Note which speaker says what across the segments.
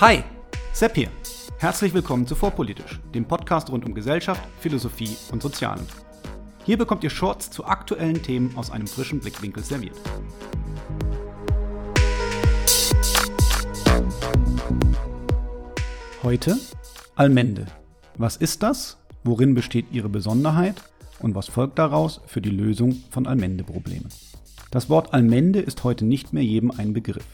Speaker 1: Hi, Sepp hier. Herzlich willkommen zu Vorpolitisch, dem Podcast rund um Gesellschaft, Philosophie und Sozialen. Hier bekommt ihr Shorts zu aktuellen Themen aus einem frischen Blickwinkel serviert. Heute Almende. Was ist das? Worin besteht ihre Besonderheit? Und was folgt daraus für die Lösung von Almende-Problemen? Das Wort Almende ist heute nicht mehr jedem ein Begriff.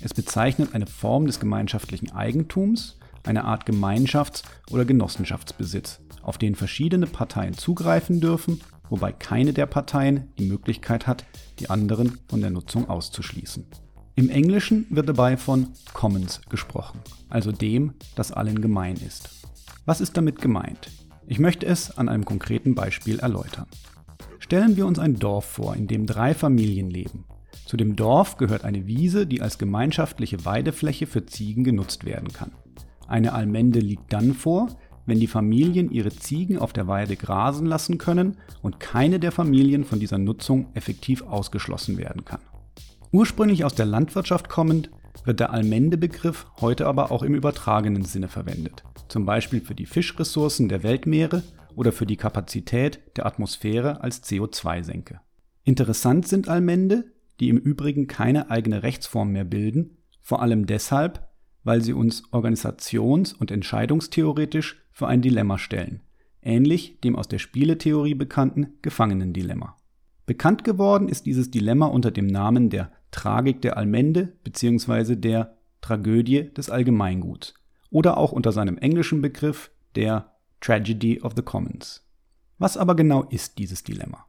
Speaker 1: Es bezeichnet eine Form des gemeinschaftlichen Eigentums, eine Art Gemeinschafts- oder Genossenschaftsbesitz, auf den verschiedene Parteien zugreifen dürfen, wobei keine der Parteien die Möglichkeit hat, die anderen von der Nutzung auszuschließen. Im Englischen wird dabei von Commons gesprochen, also dem, das allen gemein ist. Was ist damit gemeint? Ich möchte es an einem konkreten Beispiel erläutern. Stellen wir uns ein Dorf vor, in dem drei Familien leben. Zu dem Dorf gehört eine Wiese, die als gemeinschaftliche Weidefläche für Ziegen genutzt werden kann. Eine Almende liegt dann vor, wenn die Familien ihre Ziegen auf der Weide grasen lassen können und keine der Familien von dieser Nutzung effektiv ausgeschlossen werden kann. Ursprünglich aus der Landwirtschaft kommend, wird der Almende-Begriff heute aber auch im übertragenen Sinne verwendet, zum Beispiel für die Fischressourcen der Weltmeere oder für die Kapazität der Atmosphäre als CO2-Senke. Interessant sind Almende, die im Übrigen keine eigene Rechtsform mehr bilden, vor allem deshalb, weil sie uns organisations- und entscheidungstheoretisch für ein Dilemma stellen, ähnlich dem aus der Spieletheorie bekannten Gefangenendilemma. Bekannt geworden ist dieses Dilemma unter dem Namen der Tragik der Allmende bzw. der Tragödie des Allgemeinguts oder auch unter seinem englischen Begriff der Tragedy of the Commons. Was aber genau ist dieses Dilemma?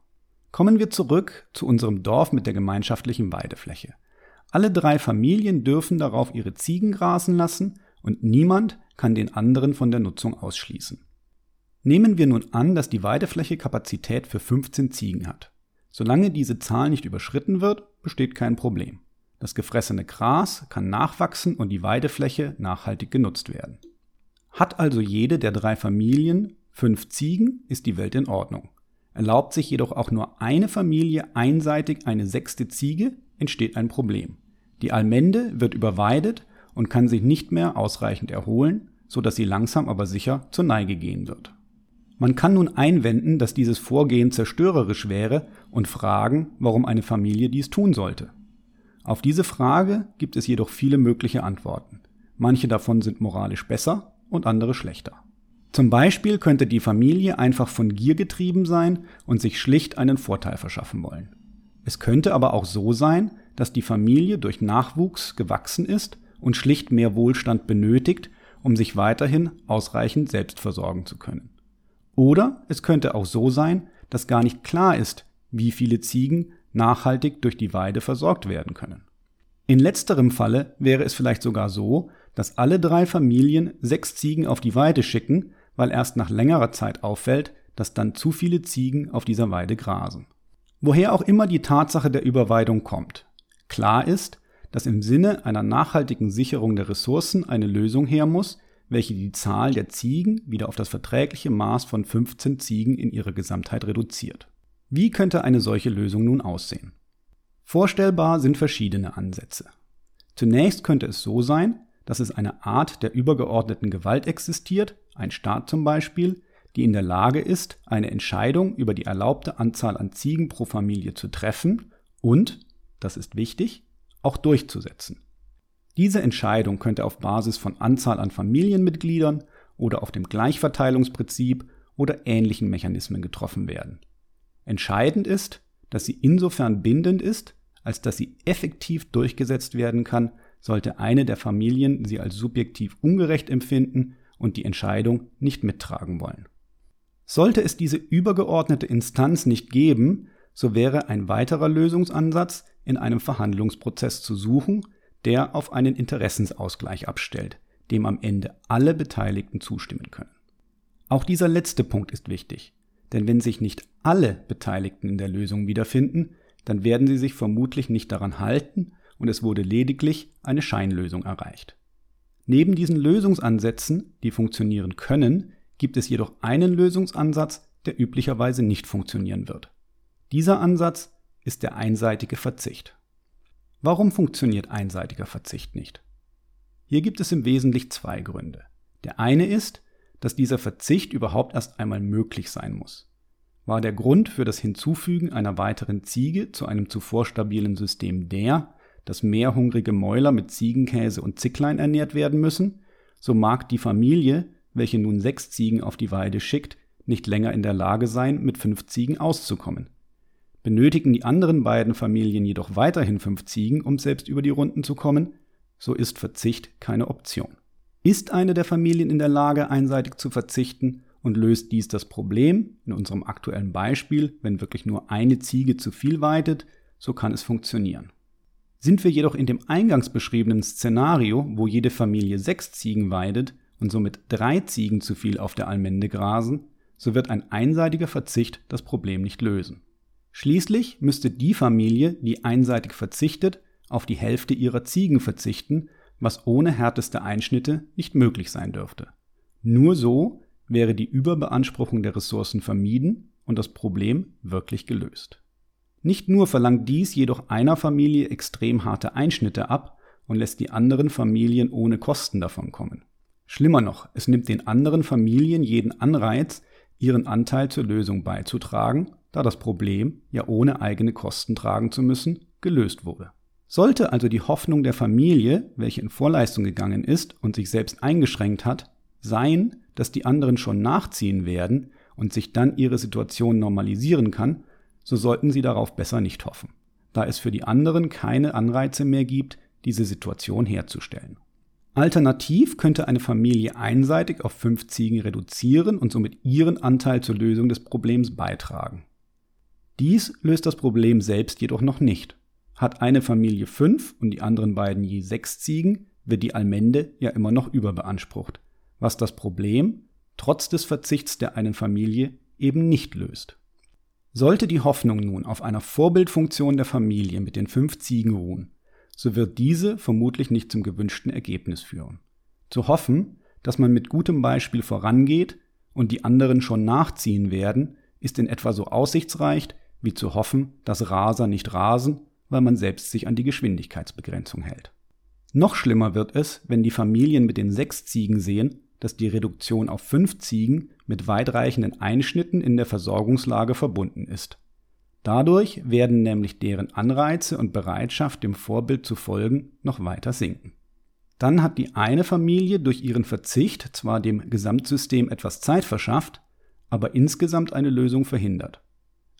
Speaker 1: Kommen wir zurück zu unserem Dorf mit der gemeinschaftlichen Weidefläche. Alle drei Familien dürfen darauf ihre Ziegen grasen lassen und niemand kann den anderen von der Nutzung ausschließen. Nehmen wir nun an, dass die Weidefläche Kapazität für 15 Ziegen hat. Solange diese Zahl nicht überschritten wird, besteht kein Problem. Das gefressene Gras kann nachwachsen und die Weidefläche nachhaltig genutzt werden. Hat also jede der drei Familien fünf Ziegen, ist die Welt in Ordnung. Erlaubt sich jedoch auch nur eine Familie einseitig eine sechste Ziege, entsteht ein Problem. Die Almende wird überweidet und kann sich nicht mehr ausreichend erholen, so dass sie langsam aber sicher zur Neige gehen wird. Man kann nun einwenden, dass dieses Vorgehen zerstörerisch wäre und fragen, warum eine Familie dies tun sollte. Auf diese Frage gibt es jedoch viele mögliche Antworten. Manche davon sind moralisch besser und andere schlechter. Zum Beispiel könnte die Familie einfach von Gier getrieben sein und sich schlicht einen Vorteil verschaffen wollen. Es könnte aber auch so sein, dass die Familie durch Nachwuchs gewachsen ist und schlicht mehr Wohlstand benötigt, um sich weiterhin ausreichend selbst versorgen zu können. Oder es könnte auch so sein, dass gar nicht klar ist, wie viele Ziegen nachhaltig durch die Weide versorgt werden können. In letzterem Falle wäre es vielleicht sogar so, dass alle drei Familien sechs Ziegen auf die Weide schicken, weil erst nach längerer Zeit auffällt, dass dann zu viele Ziegen auf dieser Weide grasen. Woher auch immer die Tatsache der Überweidung kommt. Klar ist, dass im Sinne einer nachhaltigen Sicherung der Ressourcen eine Lösung her muss, welche die Zahl der Ziegen wieder auf das verträgliche Maß von 15 Ziegen in ihrer Gesamtheit reduziert. Wie könnte eine solche Lösung nun aussehen? Vorstellbar sind verschiedene Ansätze. Zunächst könnte es so sein, dass es eine Art der übergeordneten Gewalt existiert, ein Staat zum Beispiel, die in der Lage ist, eine Entscheidung über die erlaubte Anzahl an Ziegen pro Familie zu treffen und, das ist wichtig, auch durchzusetzen. Diese Entscheidung könnte auf Basis von Anzahl an Familienmitgliedern oder auf dem Gleichverteilungsprinzip oder ähnlichen Mechanismen getroffen werden. Entscheidend ist, dass sie insofern bindend ist, als dass sie effektiv durchgesetzt werden kann, sollte eine der Familien sie als subjektiv ungerecht empfinden und die Entscheidung nicht mittragen wollen. Sollte es diese übergeordnete Instanz nicht geben, so wäre ein weiterer Lösungsansatz in einem Verhandlungsprozess zu suchen, der auf einen Interessensausgleich abstellt, dem am Ende alle Beteiligten zustimmen können. Auch dieser letzte Punkt ist wichtig, denn wenn sich nicht alle Beteiligten in der Lösung wiederfinden, dann werden sie sich vermutlich nicht daran halten und es wurde lediglich eine Scheinlösung erreicht. Neben diesen Lösungsansätzen, die funktionieren können, gibt es jedoch einen Lösungsansatz, der üblicherweise nicht funktionieren wird. Dieser Ansatz ist der einseitige Verzicht. Warum funktioniert einseitiger Verzicht nicht? Hier gibt es im Wesentlichen zwei Gründe. Der eine ist, dass dieser Verzicht überhaupt erst einmal möglich sein muss. War der Grund für das Hinzufügen einer weiteren Ziege zu einem zuvor stabilen System der, dass mehr hungrige Mäuler mit Ziegenkäse und Zicklein ernährt werden müssen, so mag die Familie, welche nun sechs Ziegen auf die Weide schickt, nicht länger in der Lage sein, mit fünf Ziegen auszukommen. Benötigen die anderen beiden Familien jedoch weiterhin fünf Ziegen, um selbst über die Runden zu kommen, so ist Verzicht keine Option. Ist eine der Familien in der Lage, einseitig zu verzichten und löst dies das Problem, in unserem aktuellen Beispiel, wenn wirklich nur eine Ziege zu viel weitet, so kann es funktionieren. Sind wir jedoch in dem eingangs beschriebenen Szenario, wo jede Familie sechs Ziegen weidet und somit drei Ziegen zu viel auf der Almende grasen, so wird ein einseitiger Verzicht das Problem nicht lösen. Schließlich müsste die Familie, die einseitig verzichtet, auf die Hälfte ihrer Ziegen verzichten, was ohne härteste Einschnitte nicht möglich sein dürfte. Nur so wäre die Überbeanspruchung der Ressourcen vermieden und das Problem wirklich gelöst. Nicht nur verlangt dies jedoch einer Familie extrem harte Einschnitte ab und lässt die anderen Familien ohne Kosten davon kommen. Schlimmer noch, es nimmt den anderen Familien jeden Anreiz, ihren Anteil zur Lösung beizutragen, da das Problem, ja ohne eigene Kosten tragen zu müssen, gelöst wurde. Sollte also die Hoffnung der Familie, welche in Vorleistung gegangen ist und sich selbst eingeschränkt hat, sein, dass die anderen schon nachziehen werden und sich dann ihre Situation normalisieren kann, so sollten Sie darauf besser nicht hoffen, da es für die anderen keine Anreize mehr gibt, diese Situation herzustellen. Alternativ könnte eine Familie einseitig auf fünf Ziegen reduzieren und somit ihren Anteil zur Lösung des Problems beitragen. Dies löst das Problem selbst jedoch noch nicht. Hat eine Familie fünf und die anderen beiden je sechs Ziegen, wird die Almende ja immer noch überbeansprucht, was das Problem, trotz des Verzichts der einen Familie, eben nicht löst. Sollte die Hoffnung nun auf einer Vorbildfunktion der Familie mit den fünf Ziegen ruhen, so wird diese vermutlich nicht zum gewünschten Ergebnis führen. Zu hoffen, dass man mit gutem Beispiel vorangeht und die anderen schon nachziehen werden, ist in etwa so aussichtsreich, wie zu hoffen, dass Raser nicht rasen, weil man selbst sich an die Geschwindigkeitsbegrenzung hält. Noch schlimmer wird es, wenn die Familien mit den sechs Ziegen sehen, dass die Reduktion auf fünf Ziegen mit weitreichenden Einschnitten in der Versorgungslage verbunden ist. Dadurch werden nämlich deren Anreize und Bereitschaft, dem Vorbild zu folgen, noch weiter sinken. Dann hat die eine Familie durch ihren Verzicht zwar dem Gesamtsystem etwas Zeit verschafft, aber insgesamt eine Lösung verhindert.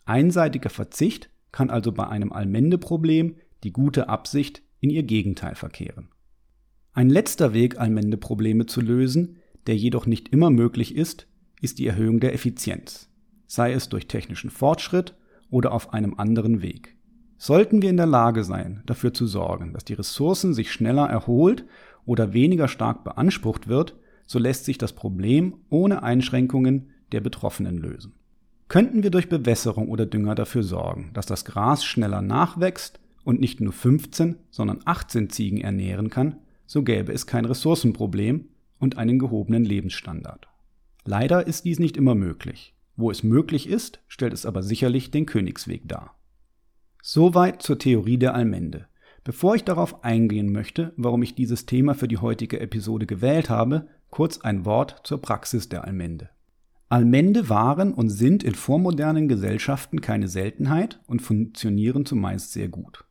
Speaker 1: Einseitiger Verzicht kann also bei einem Allmende-Problem die gute Absicht in ihr Gegenteil verkehren. Ein letzter Weg, Allmende-Probleme zu lösen, der jedoch nicht immer möglich ist, ist die Erhöhung der Effizienz, sei es durch technischen Fortschritt oder auf einem anderen Weg. Sollten wir in der Lage sein, dafür zu sorgen, dass die Ressourcen sich schneller erholt oder weniger stark beansprucht wird, so lässt sich das Problem ohne Einschränkungen der Betroffenen lösen. Könnten wir durch Bewässerung oder Dünger dafür sorgen, dass das Gras schneller nachwächst und nicht nur 15, sondern 18 Ziegen ernähren kann, so gäbe es kein Ressourcenproblem und einen gehobenen Lebensstandard. Leider ist dies nicht immer möglich. Wo es möglich ist, stellt es aber sicherlich den Königsweg dar. Soweit zur Theorie der Allmende. Bevor ich darauf eingehen möchte, warum ich dieses Thema für die heutige Episode gewählt habe, kurz ein Wort zur Praxis der Allmende. Allmende waren und sind in vormodernen Gesellschaften keine Seltenheit und funktionieren zumeist sehr gut.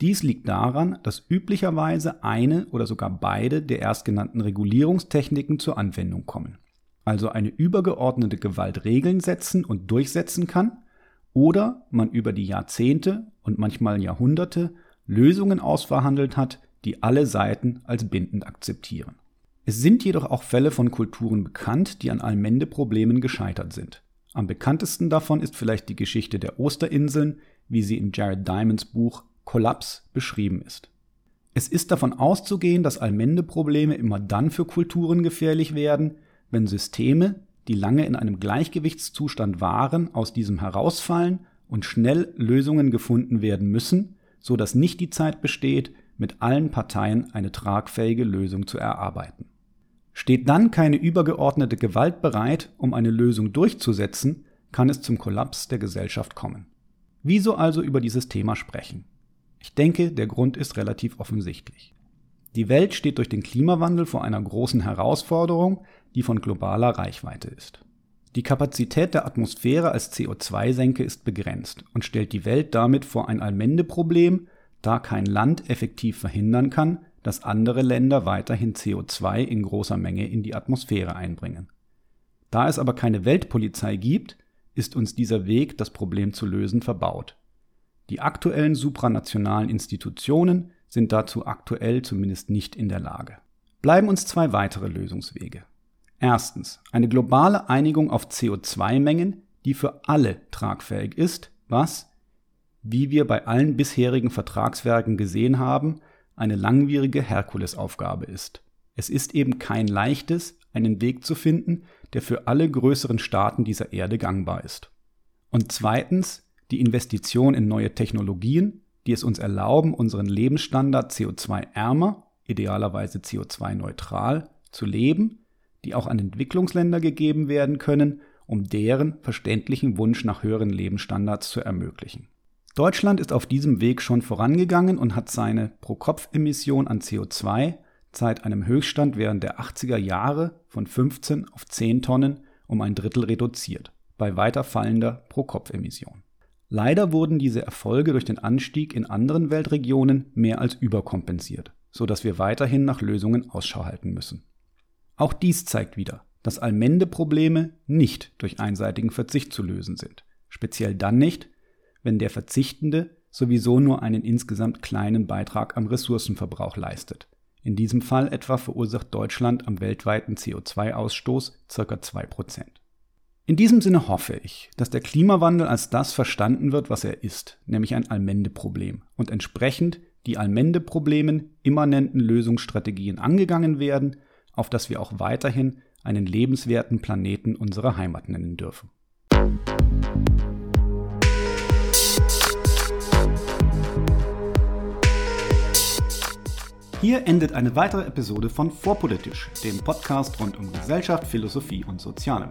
Speaker 1: Dies liegt daran, dass üblicherweise eine oder sogar beide der erstgenannten Regulierungstechniken zur Anwendung kommen. Also eine übergeordnete Gewalt Regeln setzen und durchsetzen kann oder man über die Jahrzehnte und manchmal Jahrhunderte Lösungen ausverhandelt hat, die alle Seiten als bindend akzeptieren. Es sind jedoch auch Fälle von Kulturen bekannt, die an Allmende-Problemen gescheitert sind. Am bekanntesten davon ist vielleicht die Geschichte der Osterinseln, wie sie in Jared Diamonds Buch Kollaps beschrieben ist. Es ist davon auszugehen, dass Allmende-Probleme immer dann für Kulturen gefährlich werden, wenn Systeme, die lange in einem Gleichgewichtszustand waren, aus diesem herausfallen und schnell Lösungen gefunden werden müssen, so dass nicht die Zeit besteht, mit allen Parteien eine tragfähige Lösung zu erarbeiten. Steht dann keine übergeordnete Gewalt bereit, um eine Lösung durchzusetzen, kann es zum Kollaps der Gesellschaft kommen. Wieso also über dieses Thema sprechen? Ich denke, der Grund ist relativ offensichtlich. Die Welt steht durch den Klimawandel vor einer großen Herausforderung, die von globaler Reichweite ist. Die Kapazität der Atmosphäre als CO2-Senke ist begrenzt und stellt die Welt damit vor ein Allmendeproblem, da kein Land effektiv verhindern kann, dass andere Länder weiterhin CO2 in großer Menge in die Atmosphäre einbringen. Da es aber keine Weltpolizei gibt, ist uns dieser Weg, das Problem zu lösen, verbaut. Die aktuellen supranationalen Institutionen sind dazu aktuell zumindest nicht in der Lage. Bleiben uns zwei weitere Lösungswege. Erstens eine globale Einigung auf CO2-Mengen, die für alle tragfähig ist, was, wie wir bei allen bisherigen Vertragswerken gesehen haben, eine langwierige Herkulesaufgabe ist. Es ist eben kein leichtes, einen Weg zu finden, der für alle größeren Staaten dieser Erde gangbar ist. Und zweitens die Investition in neue Technologien, die es uns erlauben, unseren Lebensstandard CO2-ärmer, idealerweise CO2-neutral, zu leben, die auch an Entwicklungsländer gegeben werden können, um deren verständlichen Wunsch nach höheren Lebensstandards zu ermöglichen. Deutschland ist auf diesem Weg schon vorangegangen und hat seine Pro-Kopf-Emission an CO2 seit einem Höchststand während der 80er Jahre von 15 auf 10 Tonnen um ein Drittel reduziert, bei weiter fallender Pro-Kopf-Emission. Leider wurden diese Erfolge durch den Anstieg in anderen Weltregionen mehr als überkompensiert, so dass wir weiterhin nach Lösungen Ausschau halten müssen. Auch dies zeigt wieder, dass Allmende-Probleme nicht durch einseitigen Verzicht zu lösen sind, speziell dann nicht, wenn der Verzichtende sowieso nur einen insgesamt kleinen Beitrag am Ressourcenverbrauch leistet. In diesem Fall etwa verursacht Deutschland am weltweiten CO2-Ausstoß ca. 2%. In diesem Sinne hoffe ich, dass der Klimawandel als das verstanden wird, was er ist, nämlich ein Allmende-Problem und entsprechend die Allmende-Problemen immanenten Lösungsstrategien angegangen werden, auf dass wir auch weiterhin einen lebenswerten Planeten unserer Heimat nennen dürfen. Hier endet eine weitere Episode von Vorpolitisch, dem Podcast rund um Gesellschaft, Philosophie und Soziale.